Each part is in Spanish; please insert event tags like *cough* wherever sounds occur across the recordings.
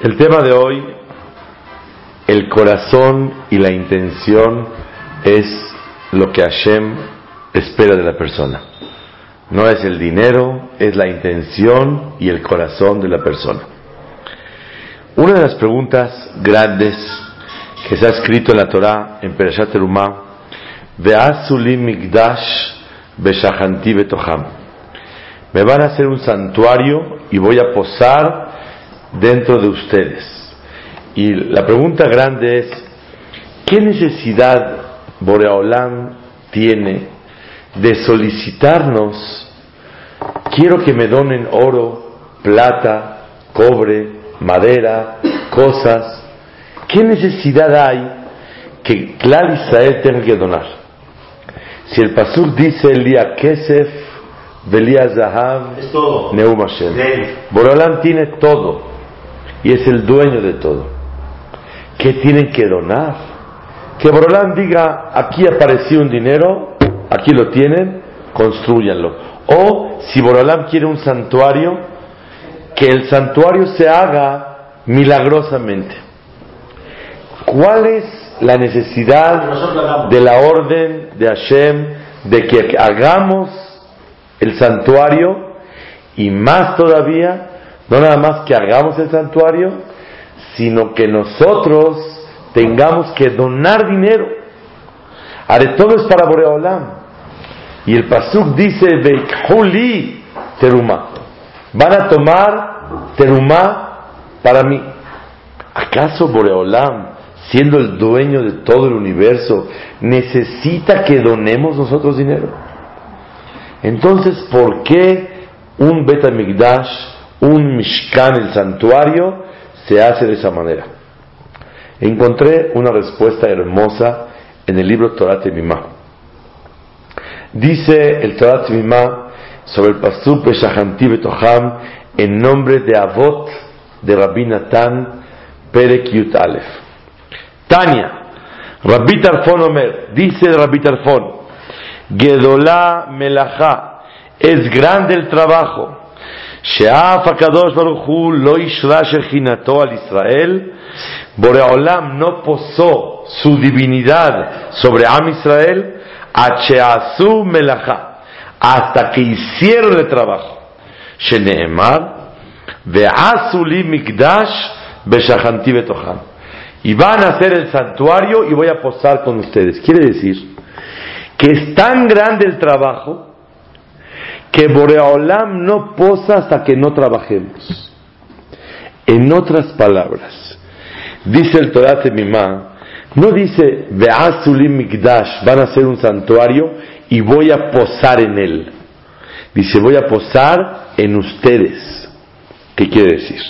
El tema de hoy, el corazón y la intención es lo que Hashem espera de la persona. No es el dinero, es la intención y el corazón de la persona. Una de las preguntas grandes que se ha escrito en la Torah, en Perashat Terumah, Migdash Betoham. Me van a hacer un santuario y voy a posar dentro de ustedes. Y la pregunta grande es, ¿qué necesidad Boreolam tiene de solicitarnos, quiero que me donen oro, plata, cobre, madera, cosas? ¿Qué necesidad hay que Clar Israel tenga que donar? Si el Pasuk dice el día Kesef, Belia Zahav, Neum Hashem. Boreolam tiene todo y es el dueño de todo. ¿Qué tienen que donar? Que Borolam diga, aquí apareció un dinero, aquí lo tienen, construyanlo. O si Borolam quiere un santuario, que el santuario se haga milagrosamente. ¿Cuál es la necesidad de la orden de Hashem de que hagamos el santuario y más todavía, no nada más que hagamos el santuario, sino que nosotros tengamos que donar dinero. Ahora todo es para Boreolam. Y el Pasuk dice, Huli teruma. Van a tomar teruma para mí. ¿Acaso Boreolam, siendo el dueño de todo el universo, necesita que donemos nosotros dinero? Entonces, ¿por qué un Betamigdash, un Mishkan, el santuario, se hace de esa manera. Encontré una respuesta hermosa en el libro Torah Temimá. Dice el Torah Temimá sobre el Pasuk Beshahanti Betoham en nombre de Avot de Rabbi Natan Perek Yut Alef. Tania, Rabbi Tarfon Omer, dice Rabbi Tarfon, Gedolá Melachá, es grande el trabajo שאף הקדוש ברוך הוא לא אישרה שכינתו al Israel, Boreolam no posó su divinidad sobre Am Israel, Acheazu melacha, hasta que hicieron el trabajo. Sheneemar, Ve'asu li mikdash beshachanti betocham. Y van a hacer el santuario y voy a posar con ustedes. Quiere decir que es tan grande el trabajo que Boreolam no posa hasta que no trabajemos. En otras palabras, dice el Torah Temimá, no dice Beazulim Mikdash, van a hacer un santuario y voy a posar en él. Dice, voy a posar en ustedes. ¿Qué quiere decir?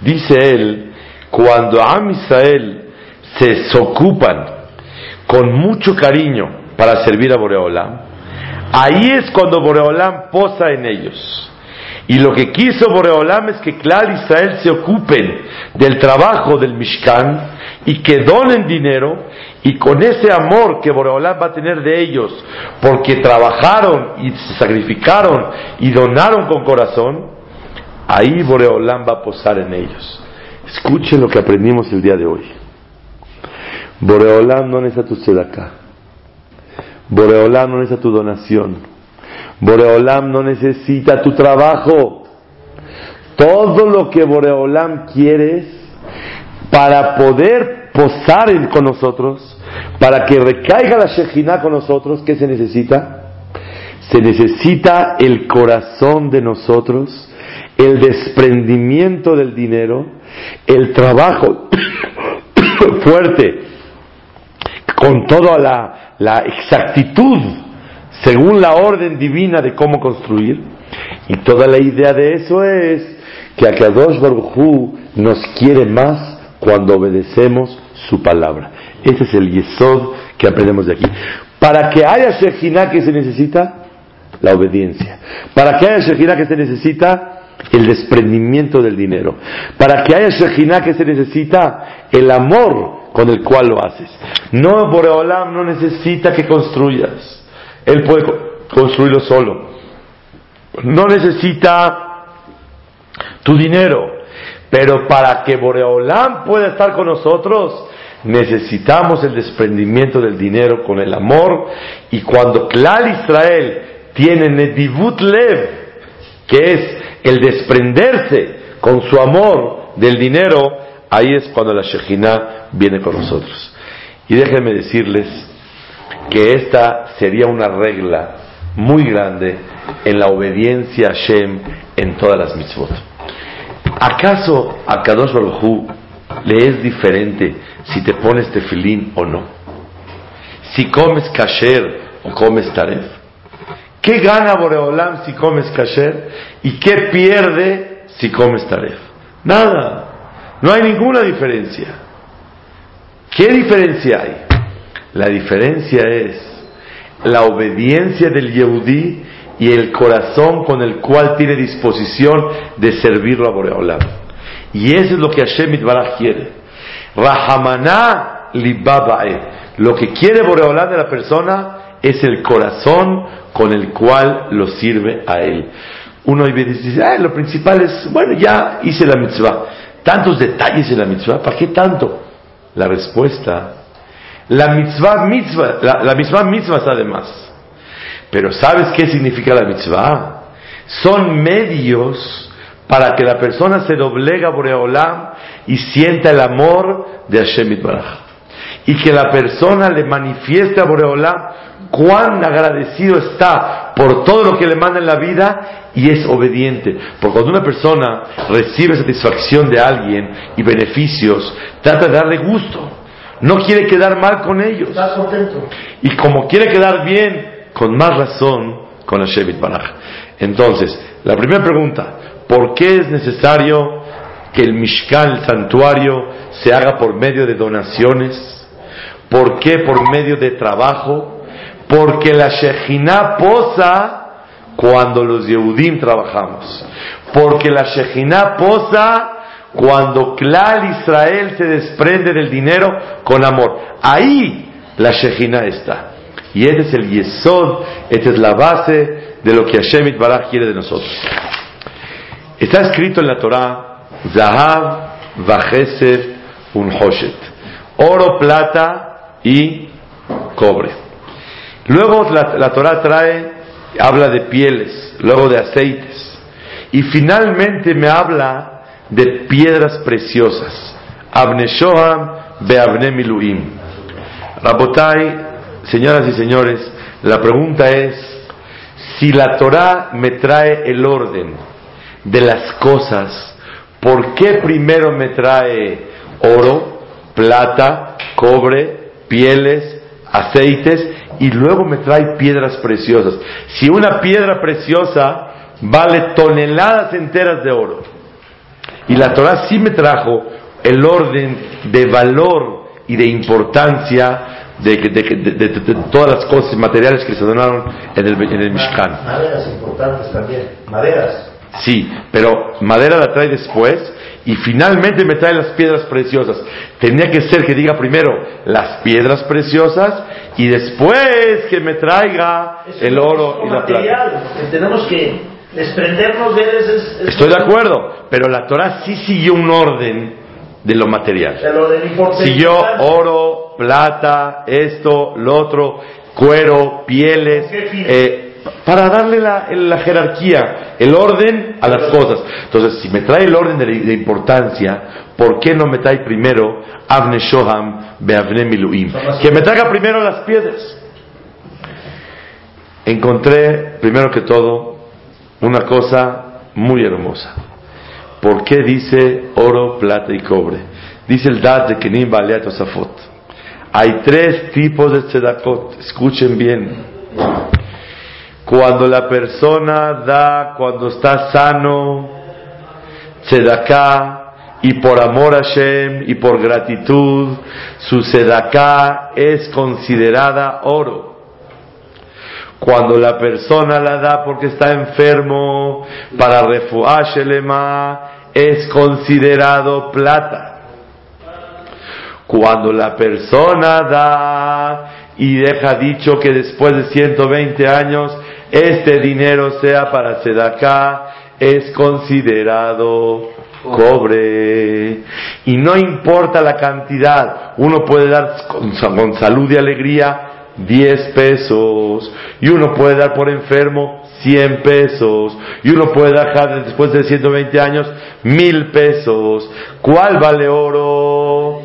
Dice él, cuando Am Israel se ocupan con mucho cariño para servir a Boreolam, Ahí es cuando Boreolam posa en ellos. Y lo que quiso Boreolam es que Clar Israel se ocupen del trabajo del Mishkan y que donen dinero y con ese amor que Boreolam va a tener de ellos porque trabajaron y se sacrificaron y donaron con corazón, ahí Boreolam va a posar en ellos. Escuchen lo que aprendimos el día de hoy. Boreolam no necesita tu acá. Boreolam no necesita tu donación. Boreolam no necesita tu trabajo. Todo lo que Boreolam quiere para poder posar con nosotros, para que recaiga la Shejina con nosotros, ¿qué se necesita? Se necesita el corazón de nosotros, el desprendimiento del dinero, el trabajo *coughs* fuerte, con toda la, la exactitud según la orden divina de cómo construir. Y toda la idea de eso es que Akadosh Baruj nos quiere más cuando obedecemos su palabra. Ese es el yesod que aprendemos de aquí. Para que haya Shekhinah que se necesita, la obediencia. Para que haya Shekhinah que se necesita, el desprendimiento del dinero. Para que haya Shekhinah que se necesita, el amor con el cual lo haces. No, Boreolam no necesita que construyas. Él puede construirlo solo. no necesita tu dinero, pero para que Boreolam pueda estar con nosotros, necesitamos el desprendimiento del dinero con el amor y cuando Klal Israel tiene Nedivut Lev, que es el desprenderse con su amor del dinero, ahí es cuando la Shekhinah viene con nosotros. Y déjenme decirles que esta sería una regla muy grande en la obediencia a Shem en todas las mitzvot. ¿Acaso a Kadosh Baruj le es diferente si te pones tefilín o no? Si comes kasher o comes taref. ¿Qué gana Boreolam si comes kasher? ¿Y qué pierde si comes taref? Nada. No hay ninguna diferencia. ¿Qué diferencia hay? La diferencia es la obediencia del Yehudí y el corazón con el cual tiene disposición de servirlo a Boreolam. Y eso es lo que Hashem Itbaraj quiere. Rahamana libabae. Lo que quiere Boreolam de la persona es el corazón con el cual lo sirve a él. Uno dice, ah, lo principal es, bueno, ya hice la mitzvah. Tantos detalles en la mitzvah, ¿para qué tanto? La respuesta, la mitzvah mitzvah, la, la mitzvah mitzvah además. Pero ¿sabes qué significa la mitzvah? Son medios para que la persona se doblega a Boreolam y sienta el amor de Hashem Itbaraj. Y que la persona le manifieste a Boreolam cuán agradecido está por todo lo que le manda en la vida y es obediente. Porque cuando una persona recibe satisfacción de alguien y beneficios, trata de darle gusto. No quiere quedar mal con ellos. Y como quiere quedar bien, con más razón con la Shevit Baraj. Entonces, la primera pregunta, ¿por qué es necesario que el Mishkan, el santuario, se haga por medio de donaciones? ¿Por qué por medio de trabajo? Porque la Shejina posa cuando los Yehudim trabajamos. Porque la Shejina posa cuando Klal Israel se desprende del dinero con amor. Ahí la Shejina está. Y este es el yesod, esta es la base de lo que Hashem Baraj quiere de nosotros. Está escrito en la Torah, Zahav, Vajeser, Unhoshet. Oro, plata y cobre. Luego la, la Torah trae, habla de pieles, luego de aceites. Y finalmente me habla de piedras preciosas. Abne Shoham, Beabne Miluim. Rabotai, Señoras y señores, la pregunta es, si la Torah me trae el orden de las cosas, ¿por qué primero me trae oro, plata, cobre, pieles, aceites y luego me trae piedras preciosas? Si una piedra preciosa vale toneladas enteras de oro y la Torah sí me trajo el orden de valor y de importancia de, todas las cosas materiales que se donaron en el, en el Mishkan. Maderas importantes también, maderas. Sí, pero madera la trae después y finalmente me trae las piedras preciosas. Tenía que ser que diga primero las piedras preciosas y después que me traiga el oro y la plata. tenemos que desprendernos de él. Estoy de acuerdo, pero la Torah sí siguió un orden de lo material. Siguió oro, plata, esto, lo otro, cuero, pieles, eh, para darle la, la, jerarquía, el orden a las cosas. Entonces, si me trae el orden de, importancia, ¿por qué no me trae primero Avne Shoham Beavne Miluim? Que me traiga primero las piedras. Encontré, primero que todo, una cosa muy hermosa. ¿Por qué dice oro, plata y cobre? Dice el Dad de Kenim Baleat Osafot. Hay tres tipos de tzedakot. Escuchen bien. Cuando la persona da, cuando está sano, tzedaká, y por amor a Hashem y por gratitud, su tzedaká es considerada oro. Cuando la persona la da porque está enfermo, para refuashelema, es considerado plata. Cuando la persona da y deja dicho que después de 120 años este dinero sea para Sedaká, es considerado cobre. Y no importa la cantidad, uno puede dar con, con salud y alegría 10 pesos, y uno puede dar por enfermo 100 pesos, y uno puede dejar después de 120 años 1000 pesos. ¿Cuál vale oro?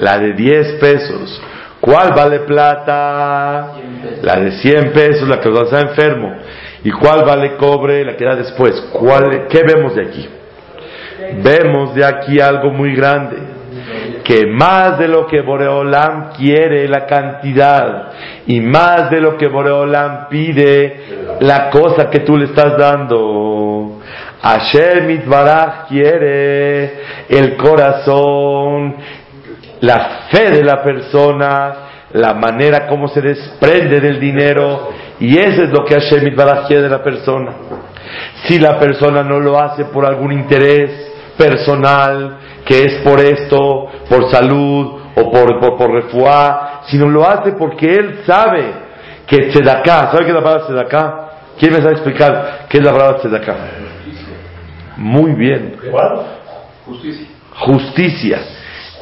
La de 10 pesos. ¿Cuál vale plata? La de 100 pesos, la que está enfermo. ¿Y cuál vale cobre? La que da después. ¿Cuál, ¿Qué vemos de aquí? Vemos de aquí algo muy grande. Que más de lo que Boreolam quiere la cantidad y más de lo que Boreolam pide la cosa que tú le estás dando. Asher Mitbaraj quiere el corazón, la fe de la persona, la manera como se desprende del dinero, y eso es lo que Hashem Mitbaraj quiere de la persona. Si la persona no lo hace por algún interés personal, que es por esto, por salud o por, por, por refuá, sino lo hace porque él sabe que tzedaká, ¿sabe qué es la palabra tzedaká? ¿Quién me sabe explicar qué es la palabra tzedaká? Muy bien. Justicia. Justicia.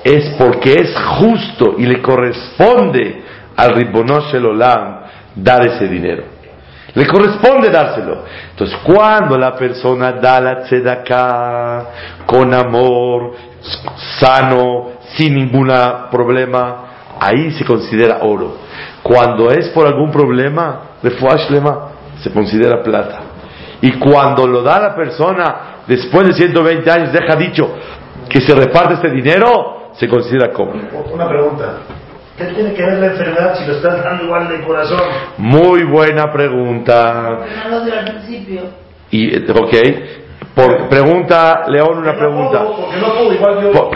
Es porque es justo y le corresponde al Ribonosh el Olam dar ese dinero. Le corresponde dárselo. Entonces, cuando la persona da la tzedakah con amor, sano, sin ningún problema, ahí se considera oro. Cuando es por algún problema, lema, se considera plata. Y cuando lo da la persona, después de 120 años, deja dicho que se reparte este dinero, se considera cobre. Una pregunta. ¿Qué tiene que ver la enfermedad si lo estás dando igual de corazón? Muy buena pregunta. Porque no lo dio al principio. Y, ok, por, pregunta, León, una pregunta.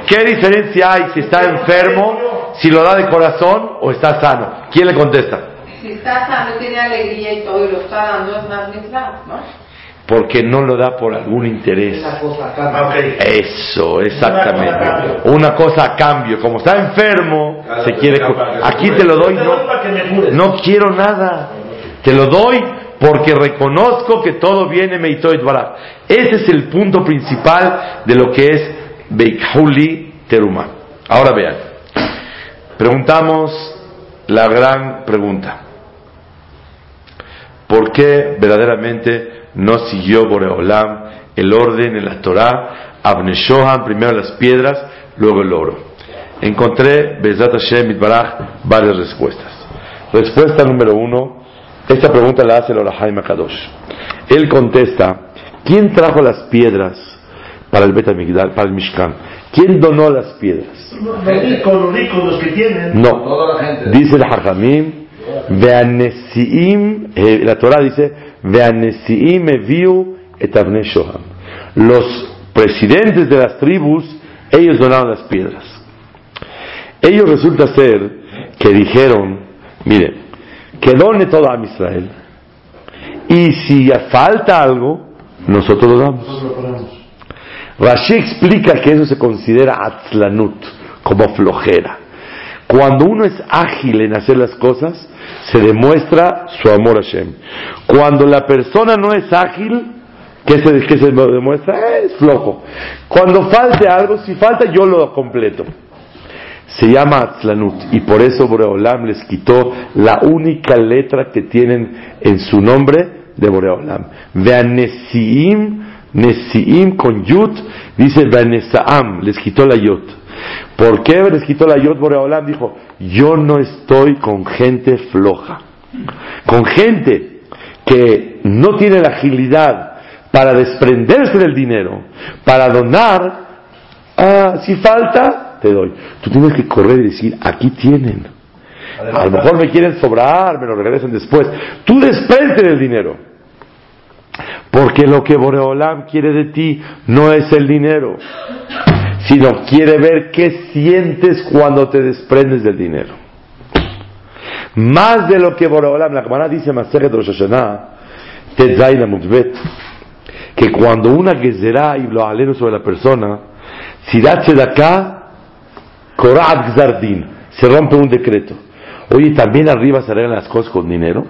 ¿Qué diferencia hay si está enfermo, si lo da de corazón o está sano? ¿Quién le contesta? Si está sano, tiene alegría y todo, y lo está dando, es más mitzvah, ¿no? Porque no lo da por algún interés. Ah, ok. Eso, exactamente. Una cosa a cambio. Como está enfermo, se quiere. Aquí te lo doy, no, no quiero nada. Te lo doy porque reconozco que todo viene Meitoit Baraj. Ese es el punto principal de lo que es Beikhuli Teruma. Ahora vean. Preguntamos la gran pregunta. ¿Por qué verdaderamente no siguió Boreolam el orden en la Torah? Abneshohan, primero las piedras, luego el oro. Encontré, Bezat Hashem Itbaraj, varias respuestas. Respuesta número uno, esta pregunta la hace el Orahaim Kadosh. Él contesta, ¿quién trajo las piedras para el Bet HaMikdash, para el Mishkan? ¿Quién donó las piedras? Los ricos, los ricos, los que tienen. No. Toda la gente. Dice el Hajamim, Veanesiim, eh, la Torah dice, Los presidentes de las tribus, ellos donaron las piedras. Ellos resulta ser que dijeron, mire, que done todo a Israel. Y si falta algo, nosotros lo damos. Rashi explica que eso se considera atzlanut, como flojera. Cuando uno es ágil en hacer las cosas, se demuestra su amor a Hashem. Cuando la persona no es ágil, ¿qué se, qué se demuestra? Es flojo. Cuando falte algo, si falta, yo lo completo. Se llama Atzlanut y por eso Boreolam les quitó la única letra que tienen en su nombre de Boreolam. Vean Nesiim, Nesiim con Yud, dice Veanesaam, les quitó la Yod. ¿Por qué les quitó la Yod Boreolam? Dijo, yo no estoy con gente floja, con gente que no tiene la agilidad para desprenderse del dinero, para donar, ah, si falta, te doy. Tú tienes que correr y decir, aquí tienen. A lo mejor me quieren sobrar, me lo regresan después. Tú desprende del dinero. Porque lo que Boreolam quiere de ti no es el dinero, sino quiere ver qué sientes cuando te desprendes del dinero. Más de lo que Boreolam, la Gemara dice Maseret Rosh Hashanah, Tetzain Amutbet, que cuando una gezerá y lo aleno sobre la persona, si da tzedakah, Korat Gzardin, se rompe un decreto. Oye, ¿también arriba se arreglan las cosas con dinero?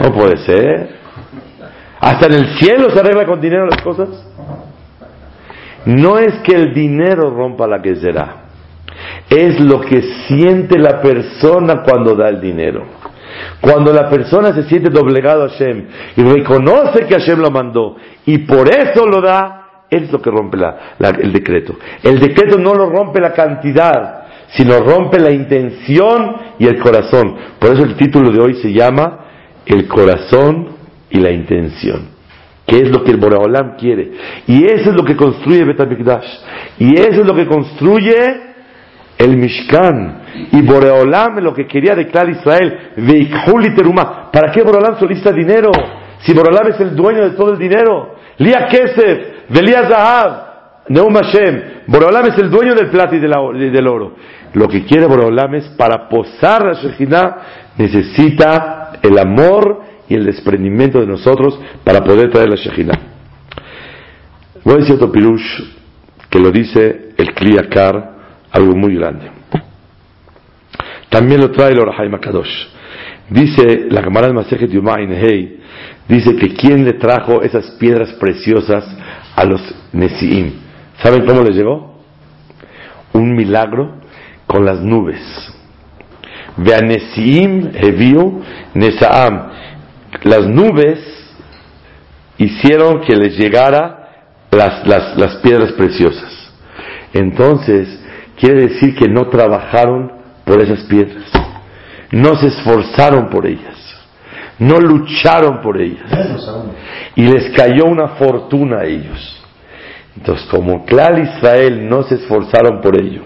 No puede ser. Hasta en el cielo se arregla con dinero las cosas. No es que el dinero rompa la que será. Es lo que siente la persona cuando da el dinero. Cuando la persona se siente doblegado a Hashem y reconoce que Hashem lo mandó y por eso lo da, es lo que rompe el decreto. El decreto no lo rompe la cantidad, sino rompe la intención y el corazón. Por eso el título de hoy se llama El corazón y la intención. Que es lo que el Boreolam quiere. Y eso es lo que construye Betamikdash. Y eso es lo que construye el Mishkan. Y Boreolam lo que quería de Clar Israel. Teruma. ¿Para qué Boreolam solicita dinero? Si Boreolam es el dueño de todo el dinero. Lía Kesef, Velía Zahab, Neum Hashem. Boreolam es el dueño del plata y del oro. Lo que quiere Boreolam es para posar la Shekhinah necesita el amor y el desprendimiento de nosotros para poder traer la Shekhinah. Voy a decir otro pirush que lo dice el Kliyakar, algo muy grande. También lo trae el Orahai Makadosh. Dice la de Masejet Yumain Hey, dice que quién le trajo esas piedras preciosas a los Nesiim. ¿Saben cómo les llegó? Un milagro con las nubes. Veanesiim Heviu Nesaam las nubes hicieron que les llegara las, las, piedras preciosas. Entonces, quiere decir que no trabajaron por esas piedras, no se esforzaron por ellas, no lucharon por ellas, y les cayó una fortuna a ellos. Entonces, como Clar Israel no se esforzaron por ello,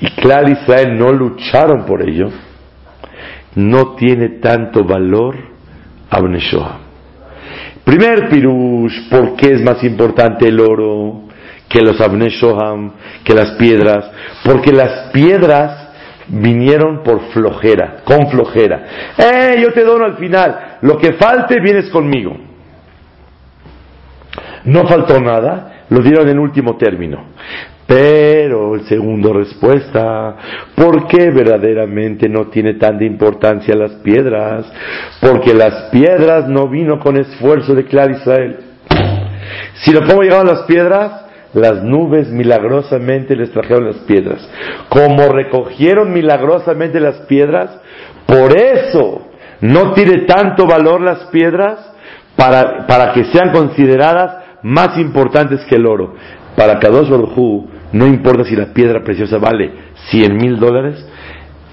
y Clar Israel no lucharon por ello, no tiene tanto valor Primer pirush, ¿por qué es más importante el oro que los Abneshoham, que las piedras? Porque las piedras vinieron por flojera, con flojera. ¡Eh, yo te dono al final! Lo que falte, vienes conmigo. No faltó nada, lo dieron en último término. Pero el segundo respuesta, ¿por qué verdaderamente no tiene tanta importancia las piedras? Porque las piedras no vino con esfuerzo de Clar Israel. Si lo cómo llegaron las piedras, las nubes milagrosamente les trajeron las piedras. Como recogieron milagrosamente las piedras, por eso no tiene tanto valor las piedras para, para que sean consideradas más importantes que el oro. Para Kadosh Baruj no importa si la piedra preciosa vale 100 mil dólares,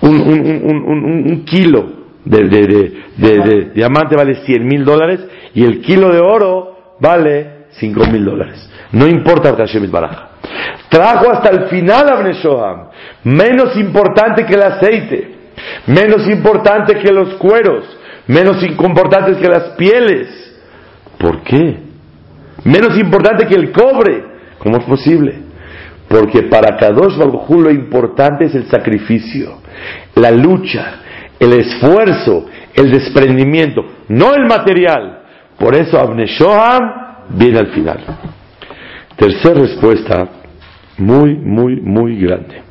un, kilo de, diamante vale 100 mil dólares y el kilo de oro vale 5 mil dólares. No importa que Hashem baraja. Trajo hasta el final a Shoham, menos importante que el aceite, menos importante que los cueros, menos importante que las pieles. ¿Por qué? Menos importante que el cobre. ¿Cómo es posible? Porque para Kadosh Baruj lo importante es el sacrificio, la lucha, el esfuerzo, el desprendimiento, no el material. Por eso Abneshoham viene al final. Tercera respuesta, muy, muy, muy grande.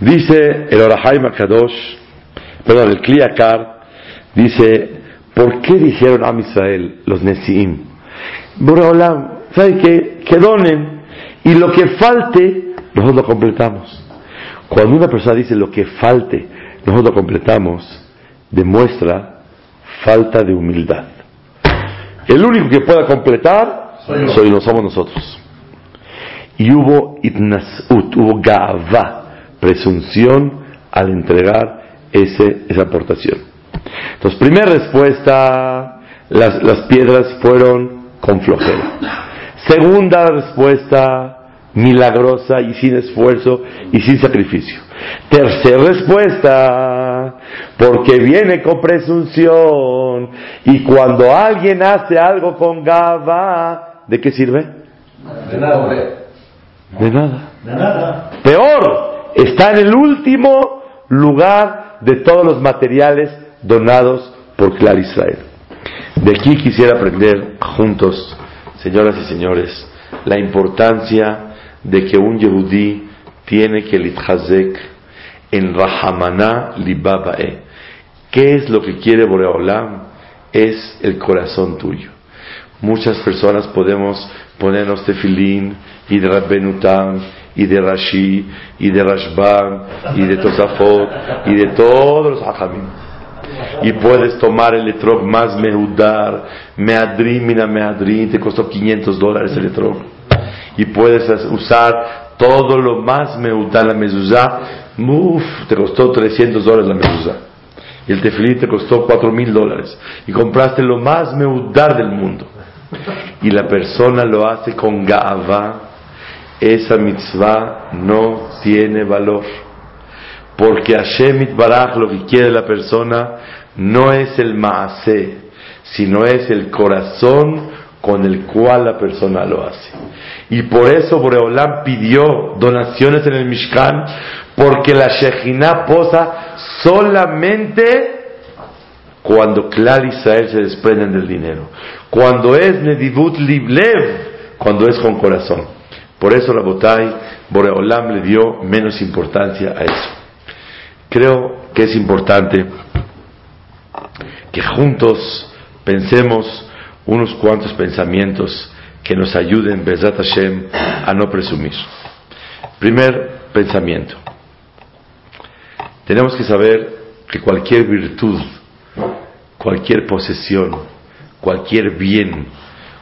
Dice el Orahai Kadosh, perdón, el Kliakar, dice, ¿por qué dijeron a Israel los Nesiim? Boreolam, ¿sabe qué? Que donen y lo que falte, nosotros lo completamos. Cuando una persona dice lo que falte, nosotros lo completamos, demuestra falta de humildad. El único que pueda completar soy, no somos nosotros. Y hubo itnasut, hubo gava, presunción al entregar ese, esa aportación. Entonces, primera respuesta, las, las piedras fueron con flojera. Segunda respuesta, milagrosa y sin esfuerzo y sin sacrificio. Tercera respuesta, porque viene con presunción y cuando alguien hace algo con gaba, ¿de qué sirve? De nada. De nada. De nada. Peor, está en el último lugar de todos los materiales donados por Clar Israel. De aquí quisiera aprender juntos señoras y señores, la importancia de que un yehudí tiene que litchazek en Rahamaná Libabae. ¿Qué es lo que quiere Boreolam? Es el corazón tuyo. Muchas personas podemos ponernos tefilín y de Rabbenutam y de Rashi y de Rashban y de Tosafot y de todos los hajamim. Y puedes tomar el etrog más meudar, meadrim, mina meadrim, te costó 500 dólares el etrog. Y puedes usar todo lo más meudar, la mezuzá, Uf, te costó 300 dólares la mezuzá. Y el tefilín te costó 4 mil dólares. Y compraste lo más meudar del mundo. Y la persona lo hace con gaava. Esa mitzvah no tiene valor. Porque Hashem Baraj lo que quiere la persona no es el maase, sino es el corazón con el cual la persona lo hace. Y por eso Boreolam pidió donaciones en el Mishkan, porque la Shejina posa solamente cuando Klal Israel se desprenden del dinero. Cuando es Nedivut Liblev, cuando es con corazón. Por eso la Botai, Boreolam le dio menos importancia a eso. Creo que es importante que juntos pensemos unos cuantos pensamientos que nos ayuden, Bezat Hashem, a no presumir. Primer pensamiento. Tenemos que saber que cualquier virtud, cualquier posesión, cualquier bien,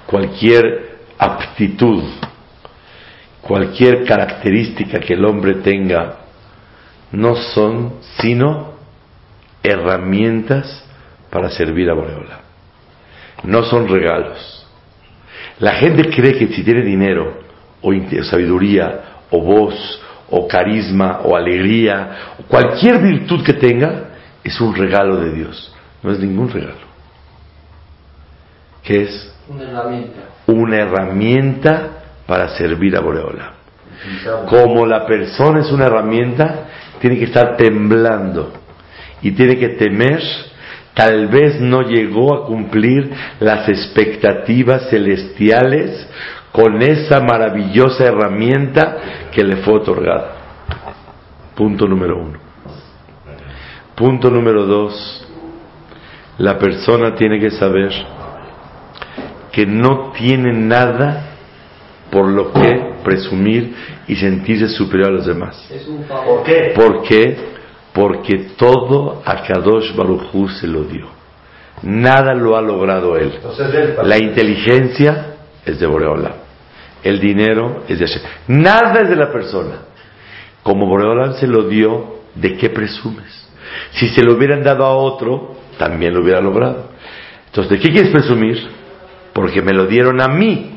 cualquier aptitud, cualquier característica que el hombre tenga, no son sino herramientas para servir a Boreola. No son regalos. La gente cree que si tiene dinero, o sabiduría, o voz, o carisma, o alegría, o cualquier virtud que tenga, es un regalo de Dios. No es ningún regalo. ¿Qué es? Una herramienta. Una herramienta para servir a Boreola. Como la persona es una herramienta, tiene que estar temblando y tiene que temer, tal vez no llegó a cumplir las expectativas celestiales con esa maravillosa herramienta que le fue otorgada. Punto número uno. Punto número dos. La persona tiene que saber que no tiene nada por lo que presumir y sentirse superior a los demás. Es un ¿Por qué? ¿Por qué? Porque todo a Kadosh Baruj se lo dio. Nada lo ha logrado él. Entonces él La inteligencia es de Boreola. El dinero es de Hashem. Nada es de la persona. Como Boreola se lo dio, ¿de qué presumes? Si se lo hubieran dado a otro, también lo hubiera logrado. Entonces, ¿de qué quieres presumir? Porque me lo dieron a mí.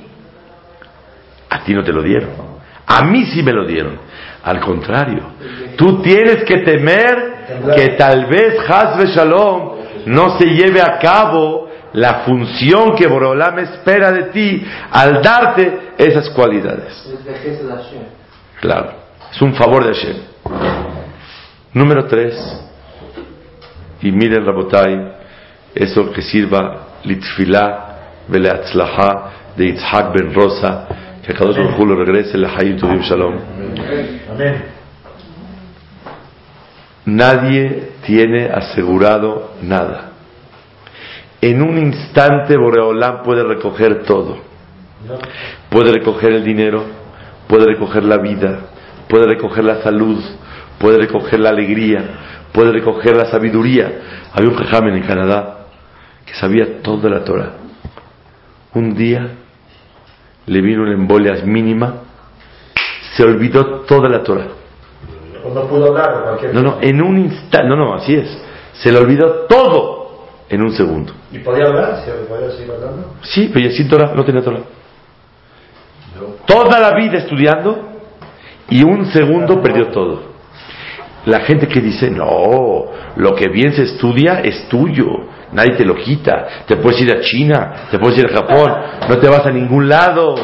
A ti no te lo dieron. A mí sí me lo dieron. Al contrario, tú tienes que temer que tal vez Hazbe Shalom no se lleve a cabo la función que Boreolam espera de ti al darte esas cualidades. Claro, es un favor de Hashem. Número tres, y miren Rabotai, eso que sirva litfilá veleatzlahá de Yitzhak ben Rosa, que Kadosh Baruj lo regrese la Hayim Tovim Shalom. Amén. Nadie tiene asegurado nada. En un instante Boreolam puede recoger todo. Puede recoger el dinero, puede recoger la vida, puede recoger la salud, puede recoger la alegría, puede recoger la sabiduría. Había un jajamen en Canadá que sabía toda la Torah. Un día le vino una embolia mínima, se olvidó toda la Torah. O no pudo hablar cualquier No, no, en un instante, no, no, así es. Se le olvidó todo en un segundo. ¿Y podía hablar? ¿Sí, ¿Podía seguir hablando? Sí, pero ya sin Torah, no tenía Torah. Toda la vida estudiando y un segundo perdió todo. La gente que dice, no, lo que bien se estudia es tuyo, nadie te lo quita. Te puedes ir a China, te puedes ir a Japón, no te vas a ningún lado.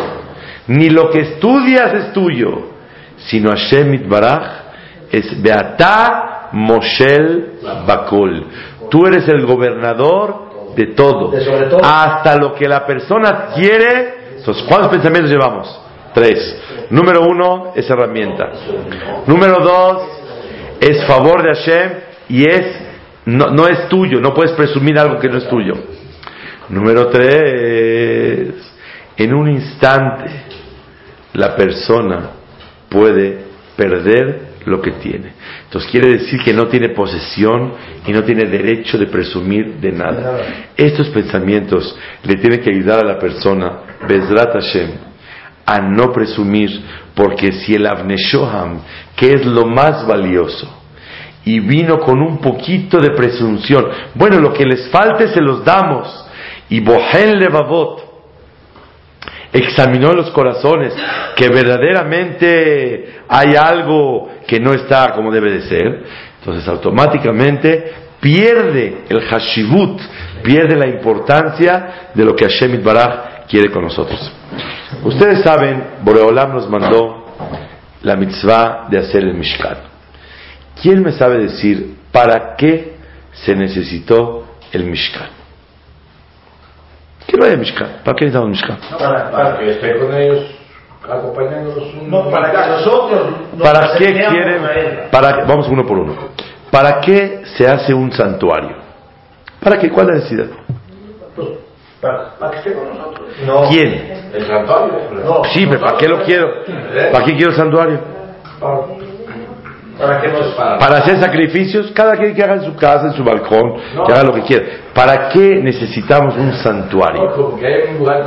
Ni lo que estudias es tuyo, sino Hashem Itbaraj es Beatá Moshel Bakol. Tú eres el gobernador de todo. hasta lo que la persona quiere. Entonces, ¿cuántos pensamientos llevamos? Tres. Número uno es herramienta. Número dos es favor de Hashem y es no, no es tuyo, no puedes presumir algo que no es tuyo. Número tres, en un instante la persona puede perder lo que tiene. Entonces quiere decir que no tiene posesión y no tiene derecho de presumir de nada. Estos pensamientos le tienen que ayudar a la persona, Bezrat Hashem, a no presumir, porque si el Avneshoham, que es lo más valioso, y vino con un poquito de presunción, bueno, lo que les falte se los damos, y Bohen Levavot, examinó los corazones, que verdaderamente hay algo que no está como debe de ser, entonces automáticamente pierde el hashivut, pierde la importancia de lo que Hashem Baraj quiere con nosotros. Ustedes saben, Boreolam nos mandó la mitzvah de hacer el Mishkan. ¿Quién me sabe decir para qué se necesitó el Mishkan? ¿Qué no hay Mishkan? ¿Para qué necesitamos Mishkan? Para, Para que esté con ellos, acompañándolos un no, para que nosotros nos ¿Para qué quieren? Para, vamos uno por uno. ¿Para qué se hace un santuario? ¿Para qué? ¿Cuál es la necesidad? Pues, para, para que esté con nosotros. No. ¿Quién? El santuario. No. Sí, pero ¿para qué lo quiero? ¿Para qué quiero el santuario? Para, Para que nos para, Para hacer sacrificios, cada quien que haga en su casa, en su balcón, que haga lo que quiera. ¿Para qué necesitamos un santuario? porque hay un lugar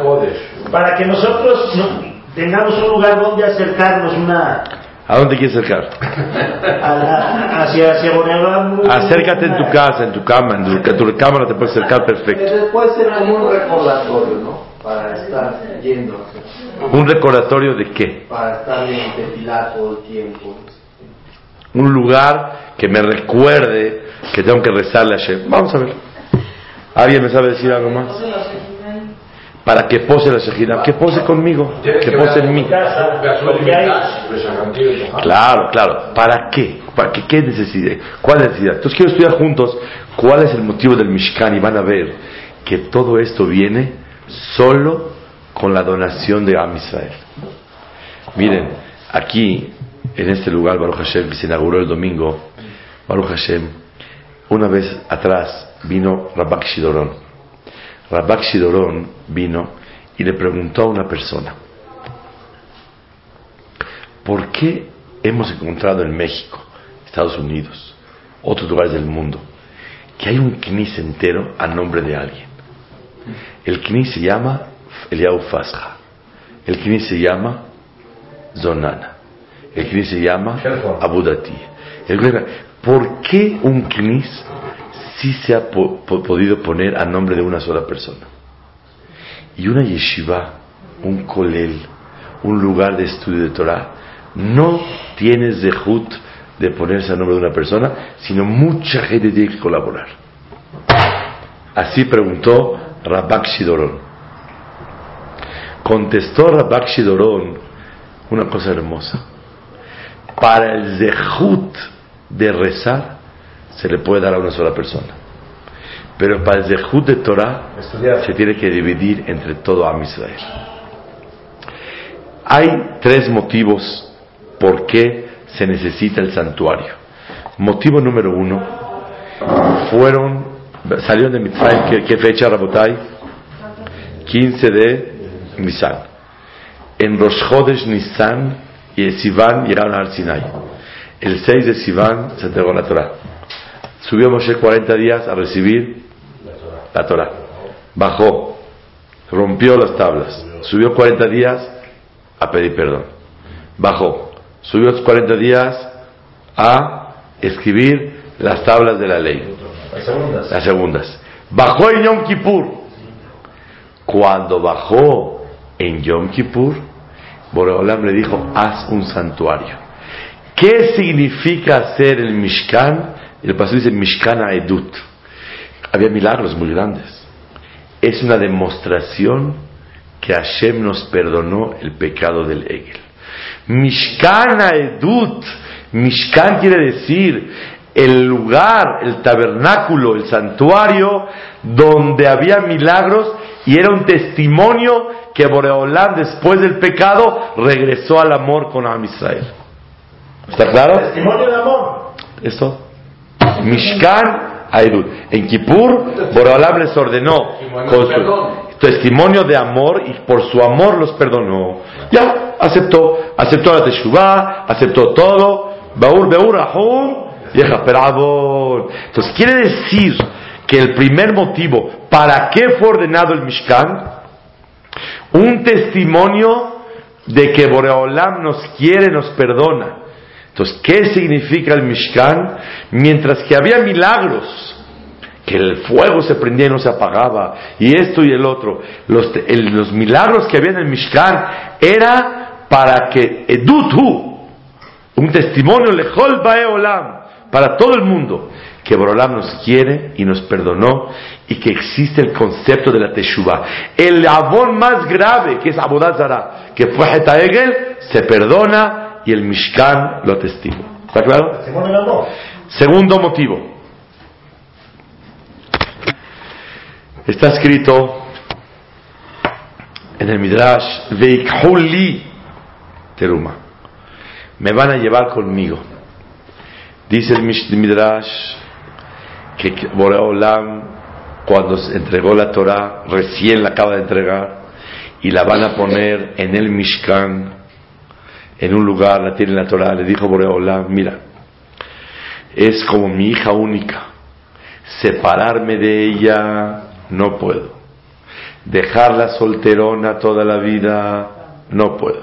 para que nosotros no- tengamos un lugar donde acercarnos una ¿A dónde quieres acercar? a la- hacia hacia Boreolam. Acércate en tu casa, en tu cama, en tu, tu cámara te puedes acercar perfecto. Pero puede ser como un recordatorio, ¿no? Para estar yendo, ¿Un recordatorio de qué? para estar en tefilar todo el tiempo. Un lugar que me recuerde que tengo que rezarle a Hashem. Vamos a ver. ¿Alguien me sabe decir algo más? Para que pose la Shejina, que pose conmigo, que pose en mí. Claro, claro. ¿Para qué? ¿Para qué? ¿Qué necesidad? ¿Cuál necesidad? Entonces quiero estudiar juntos cuál es el motivo del Mishkan y van a ver que todo esto viene solo con la donación de Am Israel. Miren, aquí, en este lugar, Baruch Hashem, que se inauguró el domingo, Baruch Hashem, una vez atrás vino Rabak Shidorón. Rabak Shidorón vino y le preguntó a una persona, ¿por qué hemos encontrado en México, Estados Unidos, otros lugares del mundo, que hay un knis entero a nombre de alguien? El knis se llama Eliau Fasja, el knis se llama Zonana, el knis se llama Abudati. El- ¿Por qué un knis sí se ha po- po- podido poner a nombre de una sola persona? Y una yeshiva, un kolel, un lugar de estudio de Torah, no tiene zehut de ponerse a nombre de una persona, sino mucha gente tiene que colaborar. Así preguntó Rabak Shidorón. Contestó Rabak Shidorón una cosa hermosa. Para el zehut de rezar se le puede dar a una sola persona. Pero para el zehut de Torah Estudiar. se tiene que dividir entre todo Am Israel. Hay tres motivos por qué se necesita el santuario. Motivo número uno, fueron, salieron de Mitzrayim, ¿qué, qué fecha, Rabotai? 15 de Nisan. En Rosh Chodesh Nisan y en Sivan llegaron al Sinai. El 6 de Sivan se entregó la Torah. Subió Moshe 40 días a recibir la Torah. Bajó, rompió las tablas. Subió 40 días a pedir perdón. Bajó, subió 40 días a escribir las tablas de la ley, Las segundas. las segundas. Bajó en Yom Kippur. Cuando bajó en Yom Kippur, Boreolam le dijo, haz un santuario. ¿Qué significa hacer el Mishkan? El pastor dice Mishkan Edut. Había milagros muy grandes. Es una demostración que Hashem nos perdonó el pecado del Egel. Mishkan Edut. Mishkan quiere decir el lugar, el tabernáculo, el santuario donde había milagros y era un testimonio que Boreolam después del pecado regresó al amor con Am Israel. ¿Está claro? Testimonio de amor. Esto. Mishkan Aedut. En Kippur, Boreolam les ordenó con su testimonio de amor y por su amor los perdonó. Ya, aceptó. Aceptó la Teshuvah, aceptó todo. Baur, Beur, Ahum, Yeja. Entonces, quiere decir que el primer motivo para qué fue ordenado el Mishkan, un testimonio de que Boreolam nos quiere, nos perdona. Entonces, ¿qué significa el Mishkan? Mientras que había milagros, que el fuego se prendía y no se apagaba, y esto y el otro, los, milagros que había en el Mishkan era para que Edutu, un testimonio lejol para todo el mundo, que Boreolam nos quiere y nos perdonó y que existe el concepto de la Teshuvah. El abón más grave, que es Abodat Zara, que fue Heta Egel, se perdona y el Mishkan lo atestigua. ¿Está claro? Segundo motivo. Está escrito en el Midrash, Veikhuli Teruma. Me van a llevar conmigo. Dice el Mish- Midrash que Boreolam, cuando se entregó la Torah, recién la acaba de entregar, y la van a poner en el Mishkan, en un lugar, la tiene la Torah, le dijo Boreolam, mira, es como mi hija única. Separarme de ella no puedo. Dejarla solterona toda la vida no puedo.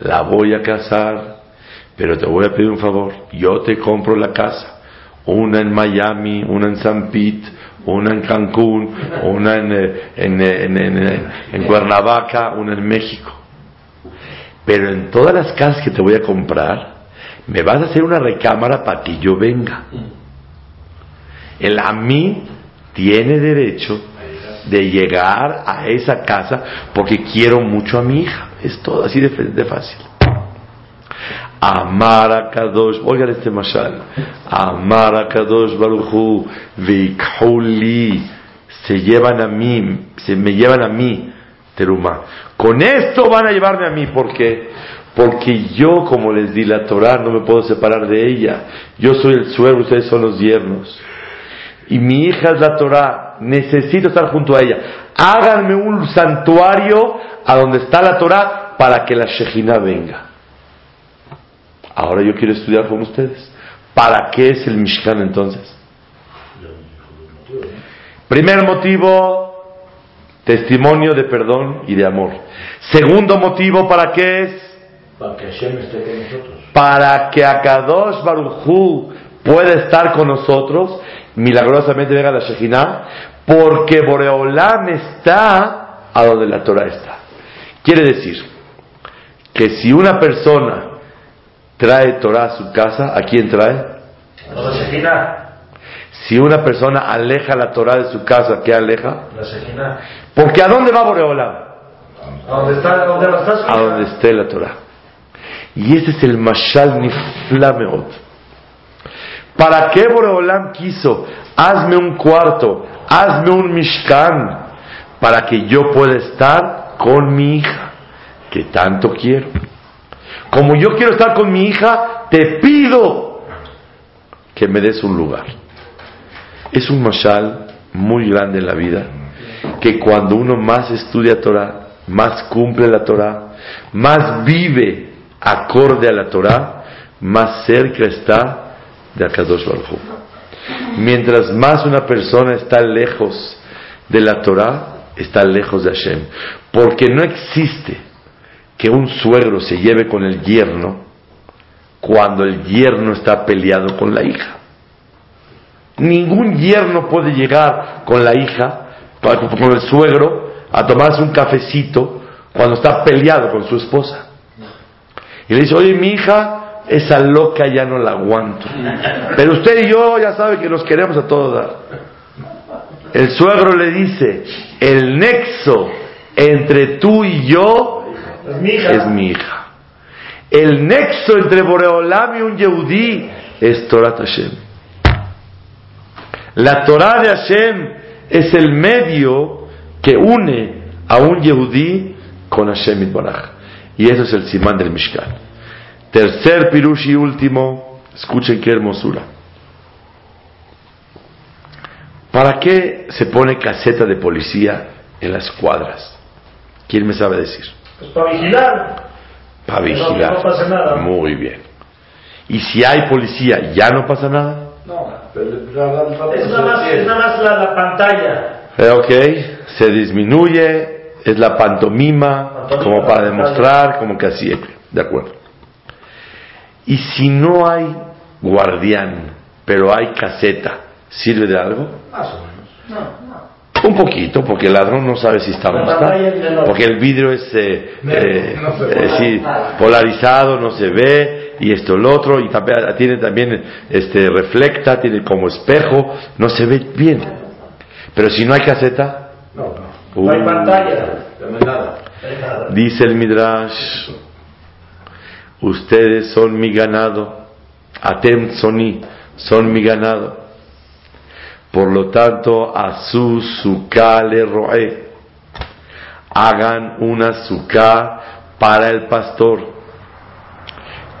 La voy a casar, pero te voy a pedir un favor. Yo te compro la casa. Una en Miami, una en San Pete, una en Cancún, una en, eh, eh, en, en, en- en Cuernavaca, una en México. Pero en todas las casas que te voy a comprar, me vas a hacer una recámara para que yo venga. El a mí tiene derecho de llegar a esa casa porque quiero mucho a mi hija. Es todo así de fácil. A Kadosh, oigan este mashal. Amar a Kadosh Baruchu, Vikhuli, se llevan a mí, se me llevan a mí, Teruma. Con esto van a llevarme a mí, ¿por qué? Porque yo, como les di la Torah, no me puedo separar de ella. Yo soy el suegro, ustedes son los yernos. Y mi hija es la Torah, necesito estar junto a ella. Háganme un santuario a donde está la Torah para que la Shejina venga. Ahora yo quiero estudiar con ustedes. ¿Para qué es el Mishkan entonces? Primer motivo, testimonio de perdón y de amor. Segundo motivo, ¿para qué es? Para que Hashem esté con nosotros. Para que Akadosh Barujú pueda estar con nosotros, milagrosamente venga la Shejina, porque Boreolam está a donde la Torah está. Quiere decir que si una persona trae Torah a su casa, ¿a quién trae? La Shejina. Si una persona aleja la Torah de su casa, ¿qué aleja? La Shejina. Porque ¿a dónde va Boreolam? ¿A dónde está, a está su A donde esté la Torah. Y ese es el Mashal Niflameot. ¿Para qué Boreolam quiso? Hazme un cuarto, hazme un Mishkan, para que yo pueda estar con mi hija, que tanto quiero. Como yo quiero estar con mi hija, te pido que me des un lugar. Es un mashal muy grande en la vida, que cuando uno más estudia Torah, más cumple la Torah, más vive acorde a la Torah, más cerca está de Akadosh Baruj. Mientras más una persona está lejos de la Torah, está lejos de Hashem. Porque no existe que un suegro se lleve con el yerno cuando el yerno está peleado con la hija. Ningún yerno puede llegar con la hija, con el suegro, a tomarse un cafecito cuando está peleado con su esposa. Y le dice, oye, mi hija, esa loca ya no la aguanto. Pero usted y yo ya sabe que nos queremos a todo dar. El suegro le dice, el nexo entre tú y yo Es mi hija. El nexo entre Boreolam y un Yehudí es Torah Hashem. La Torah de Hashem es el medio que une a un Yehudí con Hashem Itbaraj. Y eso es el simán del Mishkan. Tercer pirush y último, Escuchen qué hermosura. ¿Para qué se pone caseta de policía en las cuadras? ¿Quién me sabe decir? Pues para vigilar. Para No, vigilar. no pasa nada. Muy bien. ¿Y si hay policía, ya no pasa nada? No, pero la- la- la- Es nada más, es nada más la, la pantalla. Eh, ok, se disminuye, es la pantomima, Pantomima, como para demostrar, como que así, de acuerdo. Y si no hay guardián, pero hay caseta, ¿sirve de algo? Más o menos. No, no. Un poquito, porque el ladrón no sabe si está o no está. pantalla. Porque el vidrio es eh, eh, eh, sí, polarizado, no se ve, y esto, el otro, y también, tiene también, este, reflecta, tiene como espejo, no se ve bien. Pero si no hay caseta, No, no. No hay uh, pantalla. No hay nada. Dice el Midrash, ustedes son mi ganado, Atem Soni, son mi ganado. Por lo tanto, a su suká. Hagan una suká para el pastor.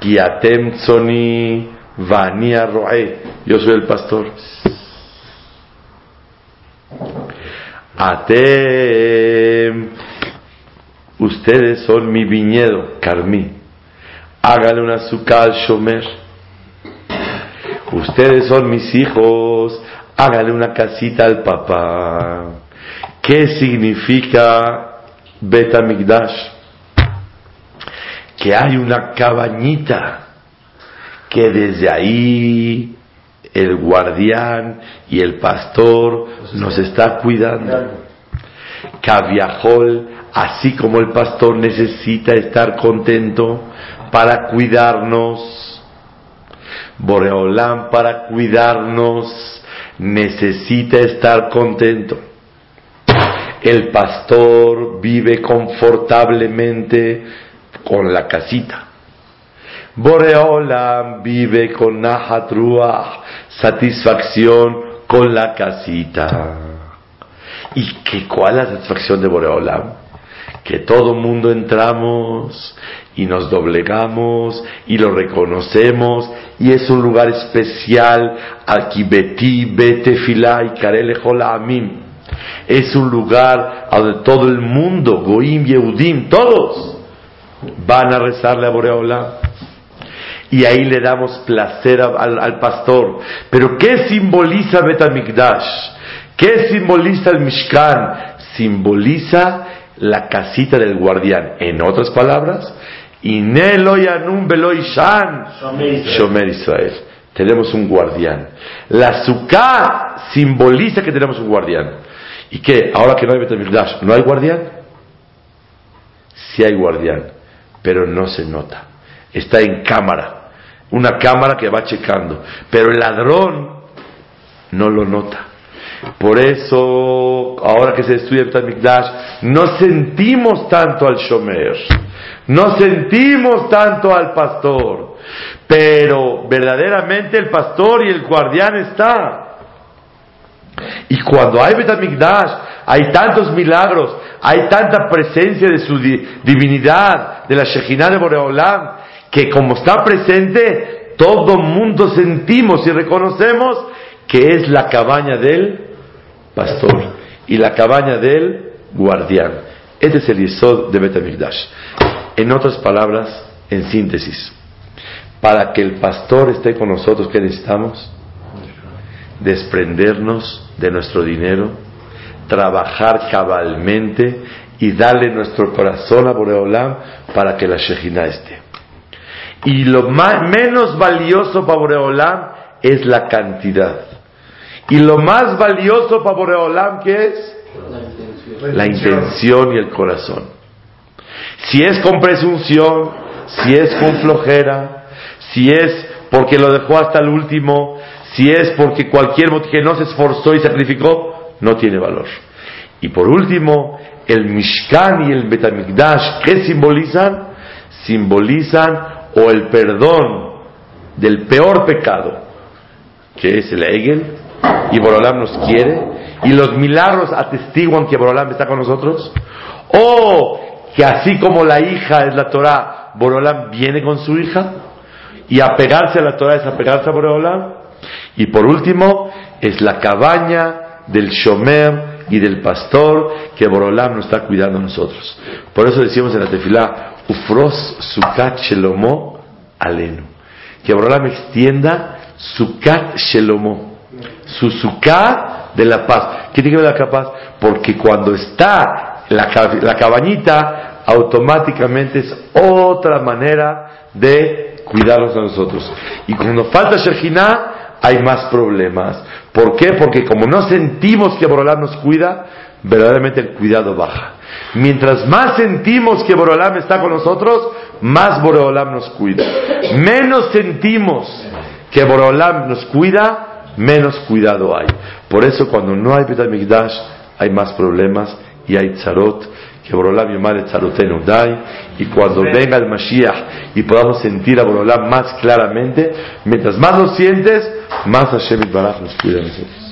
Ki Atem Soni vania roé. Yo soy el pastor. Atem Ustedes son mi viñedo, Carmí. Hágale una azúcar al Shomer. Ustedes son mis hijos. Hágale una casita al papá. ¿Qué significa Betamigdash? Que hay una cabañita que desde ahí el guardián y el pastor nos está cuidando. Caviajol, así como el pastor necesita estar contento para cuidarnos, Boreolam para cuidarnos necesita estar contento. El pastor vive confortablemente con la casita. Boreolam vive con Nahat Ruach, satisfacción con la casita. ¿Y que, cuál es la satisfacción de Boreolam? Que todo mundo entramos y nos doblegamos y lo reconocemos y es un lugar especial. Aquí Betí, Betefilá y Karele Amim. Es un lugar donde todo el mundo, Goim, Yehudim, todos van a rezarle a Boreolam y ahí le damos placer al, al pastor. Pero ¿qué simboliza Betamigdash? ¿Qué simboliza el Mishkan? Simboliza la casita del guardián. En otras palabras, Inelo Yanum Belo Ishan Shomer Israel. Shomer Israel. Tenemos un guardián. La Sukkah simboliza que tenemos un guardián. ¿Y qué? Ahora que no hay Betamigdash, ¿no hay guardián? Sí hay guardián, pero no se nota. Está en cámara. Una cámara que va checando. Pero el ladrón no lo nota. Por eso, ahora que se estudia Betamigdash, no sentimos tanto al Shomer. No sentimos tanto al pastor. Pero verdaderamente el pastor y el guardián está. Y cuando hay Betamigdash, hay tantos milagros, hay tanta presencia de su di- divinidad, de la Shekhinah de Boreolam, que como está presente, todo mundo sentimos y reconocemos que es la cabaña del pastor y la cabaña del guardián. Este es el Yesod de Betamigdash. En otras palabras, en síntesis, para que el pastor esté con nosotros, ¿qué necesitamos? desprendernos de nuestro dinero, trabajar cabalmente y darle nuestro corazón a Boreolam para que la Shejina esté. Y lo más, menos valioso para Boreolam es la cantidad. Y lo más valioso para Boreolam, ¿qué es? La intención y el corazón. Si es con presunción, si es con flojera, si es porque lo dejó hasta el último, si es porque cualquier motivo no se esforzó y sacrificó, no tiene valor. Y por último, el Mishkan y el Betamigdash, ¿qué simbolizan? Simbolizan o el perdón del peor pecado, que es el Egel, y Borolam nos quiere, y los milagros atestiguan que Borolam está con nosotros, o que así como la hija es la Torah, Borolam viene con su hija, Y apegarse a la Torah es apegarse a Boreolam. Y por último, es la cabaña del Shomer y del pastor que Boreolam nos está cuidando a nosotros. Por eso decimos en la tefilá, Ufros Sukat Shelomo Alenu. Que Boreolam extienda Sukat Shelomo. Su Sukat de la paz. ¿Qué tiene que ver la paz? Porque cuando está la, la cabañita, automáticamente es otra manera de cuidarnos a nosotros. Y cuando falta Shekhinah, hay más problemas. ¿Por qué? Porque como no sentimos que Borolam nos cuida, verdaderamente el cuidado baja. Mientras más sentimos que Borolam está con nosotros, más Borolam nos cuida. Menos sentimos que Borolam nos cuida, menos cuidado hay. Por eso cuando no hay Beit HaMikdash, hay más problemas y hay tzarot, que Borolam Yomar tzarotenu dai, y cuando venga el Mashiach y podamos sentir a Borolam más claramente, mientras más lo sientes, más Hashem Baraj nos cuida a nosotros.